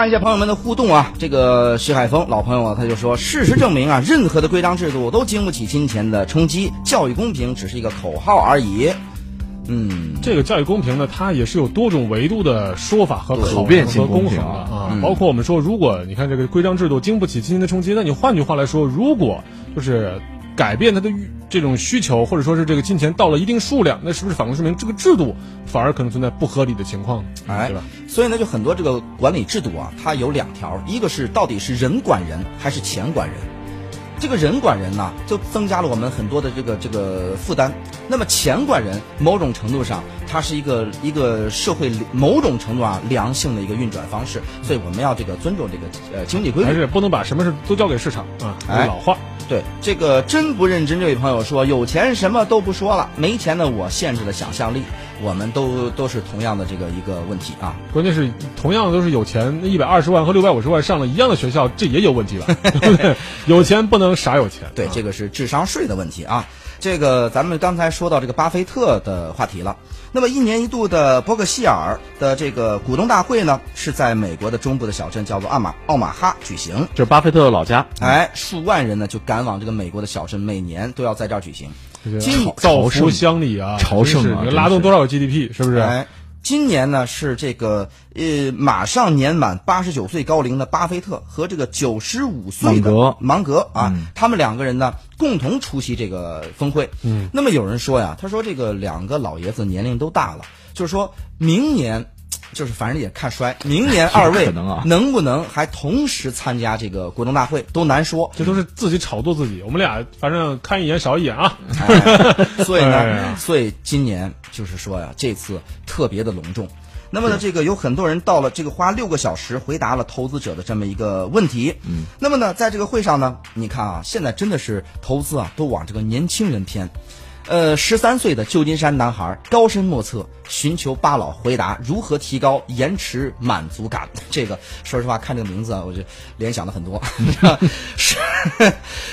看一下朋友们的互动啊，这个徐海峰老朋友啊，他就说，事实证明啊，任何的规章制度都经不起金钱的冲击，教育公平只是一个口号而已。嗯，这个教育公平呢，它也是有多种维度的说法和考变性和公衡的啊包括我们说，如果你看这个规章制度经不起金钱的冲击，那你换句话来说，如果就是改变它的欲这种需求，或者说是这个金钱到了一定数量，那是不是反过来说明这个制度反而可能存在不合理的情况？哎对吧？，所以呢，就很多这个管理制度啊，它有两条，一个是到底是人管人还是钱管人。这个人管人呢，就增加了我们很多的这个这个负担。那么钱管人，某种程度上，它是一个一个社会某种程度啊良性的一个运转方式。所以我们要这个尊重这个呃经济规律。还是不能把什么事都交给市场啊。哎老话，对这个真不认真，这位朋友说，有钱什么都不说了，没钱呢我限制了想象力。我们都都是同样的这个一个问题啊。关键是同样都是有钱，一百二十万和六百五十万上了一样的学校，这也有问题吧？对不对？有钱不能傻有钱。对，啊这个是智商税的问题啊。这个咱们刚才说到这个巴菲特的话题了。那么一年一度的伯克希尔的这个股东大会呢，是在美国的中部的小镇叫做奥马奥马哈举行。这是巴菲特的老家。哎，数万人呢就赶往这个美国的小镇，每年都要在这儿举行。这个今造福乡里啊，朝圣啊拉动多少个 GDP？是不是？哎，今年呢是这个呃马上年满八十九岁高龄的巴菲特和这个九十五岁的芒格芒格啊，嗯他们两个人呢共同出席这个峰会。嗯，那么有人说呀，他说这个两个老爷子年龄都大了，就是说明年。就是反正也看衰，明年 二位可能啊能不能还同时参加这个股东大会都难说。这都是自己炒作自己。我们俩反正看一眼少一眼啊。哎所以呢，哎所以今年就是说呀，这次特别的隆重。那么呢，这个有很多人到了这个花六个小时回答了投资者的这么一个问题。嗯，那么呢，在这个会上呢，你看啊，现在真的是投资啊，都往这个年轻人偏。呃，十三岁的旧金山男孩高深莫测，寻求巴老回答如何提高延迟满足感。这个说实话，看这个名字啊，我就联想了很多。十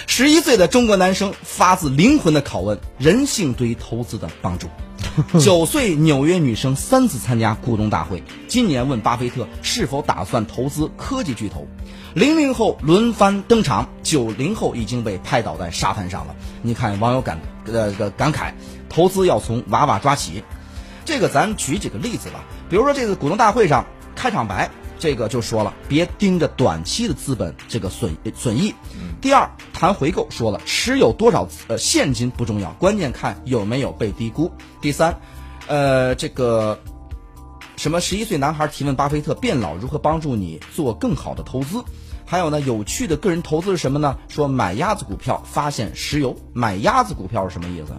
十一岁的中国男生发自灵魂的拷问人性对于投资的帮助。九岁纽约女生三次参加股东大会，今年问巴菲特是否打算投资科技巨头。零零后轮番登场，九零后已经被拍倒在沙滩上了。你看网友感呃这个感慨，投资要从娃娃抓起。这个咱举几个例子吧，比如说这个股东大会上开场白，这个就说了，别盯着短期的资本这个损损益。第二，谈回购说了，持有多少呃现金不重要，关键看有没有被低估。第三，呃，这个什么十一岁男孩提问巴菲特变老如何帮助你做更好的投资。还有呢，有趣的个人投资是什么呢？说买鸭子股票发现石油，买鸭子股票是什么意思？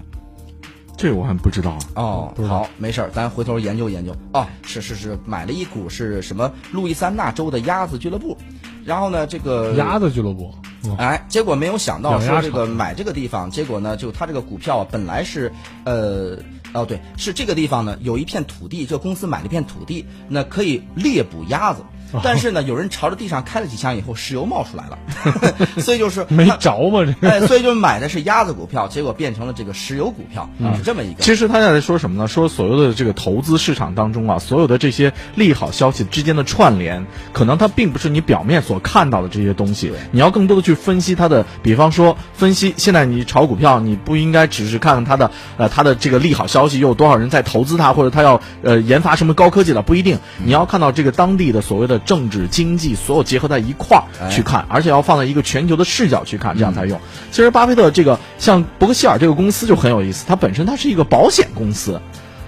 这我还不知道啊。哦，好，没事儿，咱回头研究研究。哦，是是是，买了一股是什么路易斯安那州的鸭子俱乐部，然后呢，这个鸭子俱乐部，嗯哎，结果没有想到说这个买这个地方，结果呢，就他这个股票啊，本来是呃哦对，是这个地方呢有一片土地，这个公司买了一片土地，那可以猎捕鸭子。哦 但是呢，有人朝着地上开了几枪以后，石油冒出来了，所以就是没着嘛这个。哎，所以就买的是鸭子股票，结果变成了这个石油股票，嗯是这么一个。其实他在说什么呢？说所有的这个投资市场当中啊，所有的这些利好消息之间的串联，可能它并不是你表面所看到的这些东西。你要更多的去分析它的，比方说分析现在你炒股票，你不应该只是看它的呃它的这个利好消息，又有多少人在投资它，或者它要呃研发什么高科技的，不一定。你要看到这个当地的所谓的政治经济，所有结合在一块儿去看，而且要放在一个全球的视角去看，这样才用。其实巴菲特这个像伯克希尔这个公司就很有意思，它本身它是一个保险公司，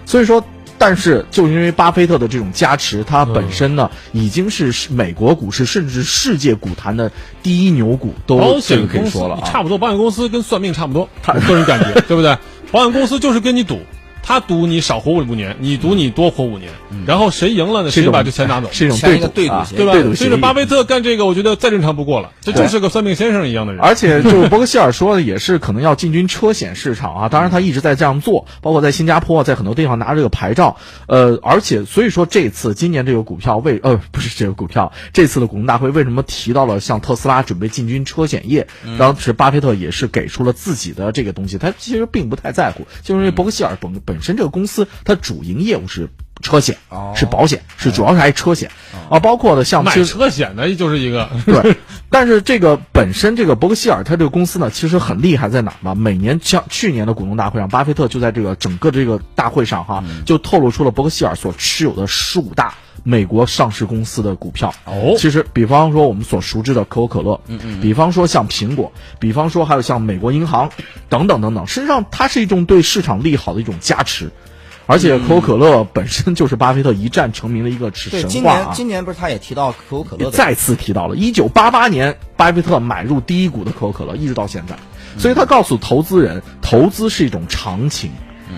所以说。但是，就因为巴菲特的这种加持，它本身呢、已经是美国股市甚至世界股坛的第一牛股，都这个可以说了啊。差不多，保险公司跟算命差不多，他个人感觉，对不对？保险公司就是跟你赌，他赌你少活五年，你赌你多活五年，然后谁赢了呢，谁是一种把这钱拿走，是一种对啊对对吧？对赌。所以说巴菲特干这个，我觉得再正常不过了，这就是个算命先生一样的人。而且 就是伯克希尔说的，也是可能要进军车险市场啊。当然，他一直在这样做，包括在新加坡，在很多地方拿这个牌照。呃，而且所以说这次今年这个股票为呃不是这个股票，这次的股东大会为什么提到了像特斯拉准备进军车险业？当时巴菲特也是给出了自己的这个东西，他其实并不太在乎，就是因为伯克希尔本本身这个公司它主营业务是。车险，哦是保险，是主要是还是车险啊，包括的像卖其实车险的就是一个，对，但是这个本身这个伯克希尔它这个公司呢，其实很厉害在哪儿呢？每年像去年的股东大会上，巴菲特就在这个整个这个大会上哈，就透露出了伯克希尔所持有的十五大美国上市公司的股票。哦。其实比方说我们所熟知的可口可乐，嗯嗯，比方说像苹果，比方说还有像美国银行等等等等，实际上它是一种对市场利好的一种加持。而且可口可乐本身就是巴菲特一战成名的一个神话啊！年今年不是他也提到可口可乐再次提到了，一九八八年巴菲特买入第一股的可口可乐，一直到现在，所以他告诉投资人，投资是一种长情，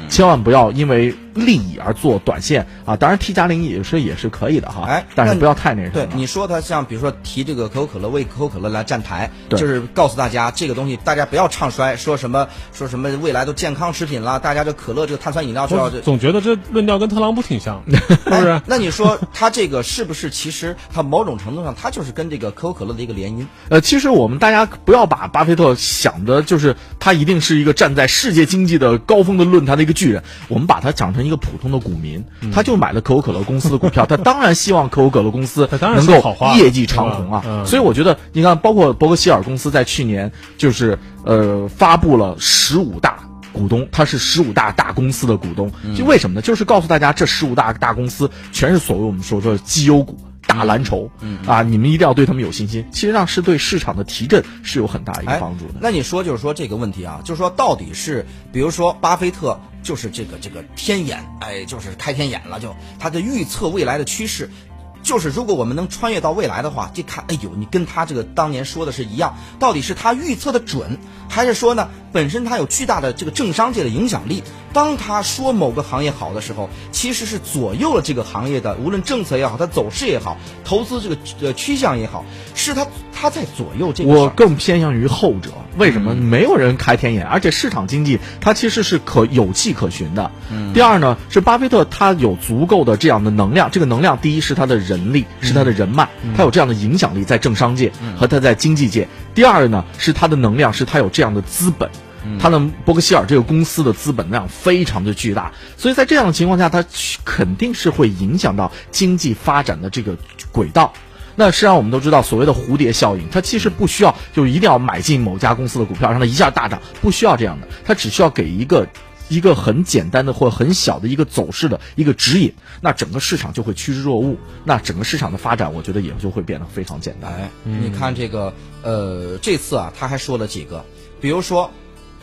千万不要因为利益而做短线啊！当然 T 加零也是也是可以的哈，哎但是不要太那什么对。你说他像比如说提这个可口可乐为可口可乐来站台，对就是告诉大家这个东西大家不要唱衰，说什么说什么未来都健康食品了，大家这可乐这个碳酸饮料就要。总觉得这论调跟特朗普挺像，是不是哎？那你说他这个是不是其实他某种程度上他就是跟这个可口可乐的一个联姻？呃，其实我们大家不要把巴菲特想的就是他一定是一个站在世界经济的高峰的论坛的一个巨人，我们把他讲成一个普通的股民，他就买了可口可乐公司的股票，他当然希望可口可乐公司 能够业绩长虹啊。所以我觉得，你看，包括伯克希尔公司在去年就是呃发布了十五大。股东，他是十五大大公司的股东，就为什么呢？就是告诉大家，这十五大大公司全是所谓我们说的绩优股、大蓝筹，啊，你们一定要对他们有信心。其实上是对市场的提振是有很大一个哎帮助的。那你说就是说这个问题啊，就是说到底是，比如说巴菲特就是这个这个天眼，哎，就是开天眼了，就他的预测未来的趋势。就是如果我们能穿越到未来的话，这看，哎呦，你跟他这个当年说的是一样，到底是他预测的准，还是说呢，本身他有巨大的这个政商界的影响力？当他说某个行业好的时候，其实是左右了这个行业的，无论政策也好，它走势也好，投资这个呃趋向也好，是他他在左右这个。我更偏向于后者，为什么？没有人开天眼，而且市场经济它其实是可有迹可循的。第二呢，是巴菲特他有足够的这样的能量，这个能量第一是他的人力，是他的人脉，他有这样的影响力在政商界和他在经济界。第二呢，是他的能量，是他有这样的资本。他的伯克希尔这个公司的资本量非常的巨大，所以在这样的情况下，他肯定是会影响到经济发展的这个轨道。那实际上我们都知道，所谓的蝴蝶效应，它其实不需要就一定要买进某家公司的股票，让它一下大涨，不需要这样的，它只需要给一个一个很简单的或很小的一个走势的一个指引，那整个市场就会趋之若鹜，那整个市场的发展，我觉得也就会变得非常简单。你看这个，呃，这次啊，他还说了几个，比如说，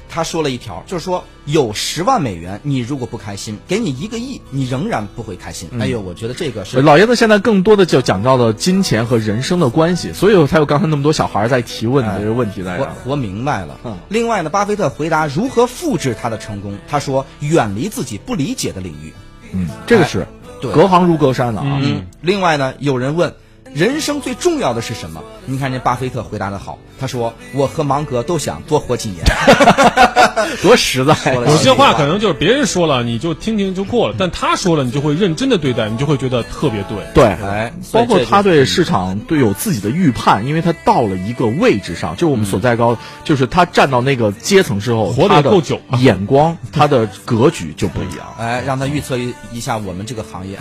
他说了一条，就是说有十万美元，你如果不开心，给你一个亿，你仍然不会开心。哎呦，我觉得这个是老爷子现在更多的就讲到了金钱和人生的关系，所以才有刚才那么多小孩在提问的这个问题在。活活明白了。嗯另外呢，巴菲特回答如何复制他的成功，他说远离自己不理解的领域。嗯，这个是对隔行如隔山了啊。嗯，另外呢，有人问。人生最重要的是什么？你看这巴菲特回答的好，他说：“我和芒格都想多活几年。多实在。了有些话可能就是别人说了你就听听就过了，但他说了你就会认真的对待，你就会觉得特别对。对，哎包括他对市场对有自己的预判，因为他到了一个位置上，就是我们所在高，就是他站到那个阶层之后，活得够久眼光，他的格局就不一样。哎，让他预测一一下我们这个行业。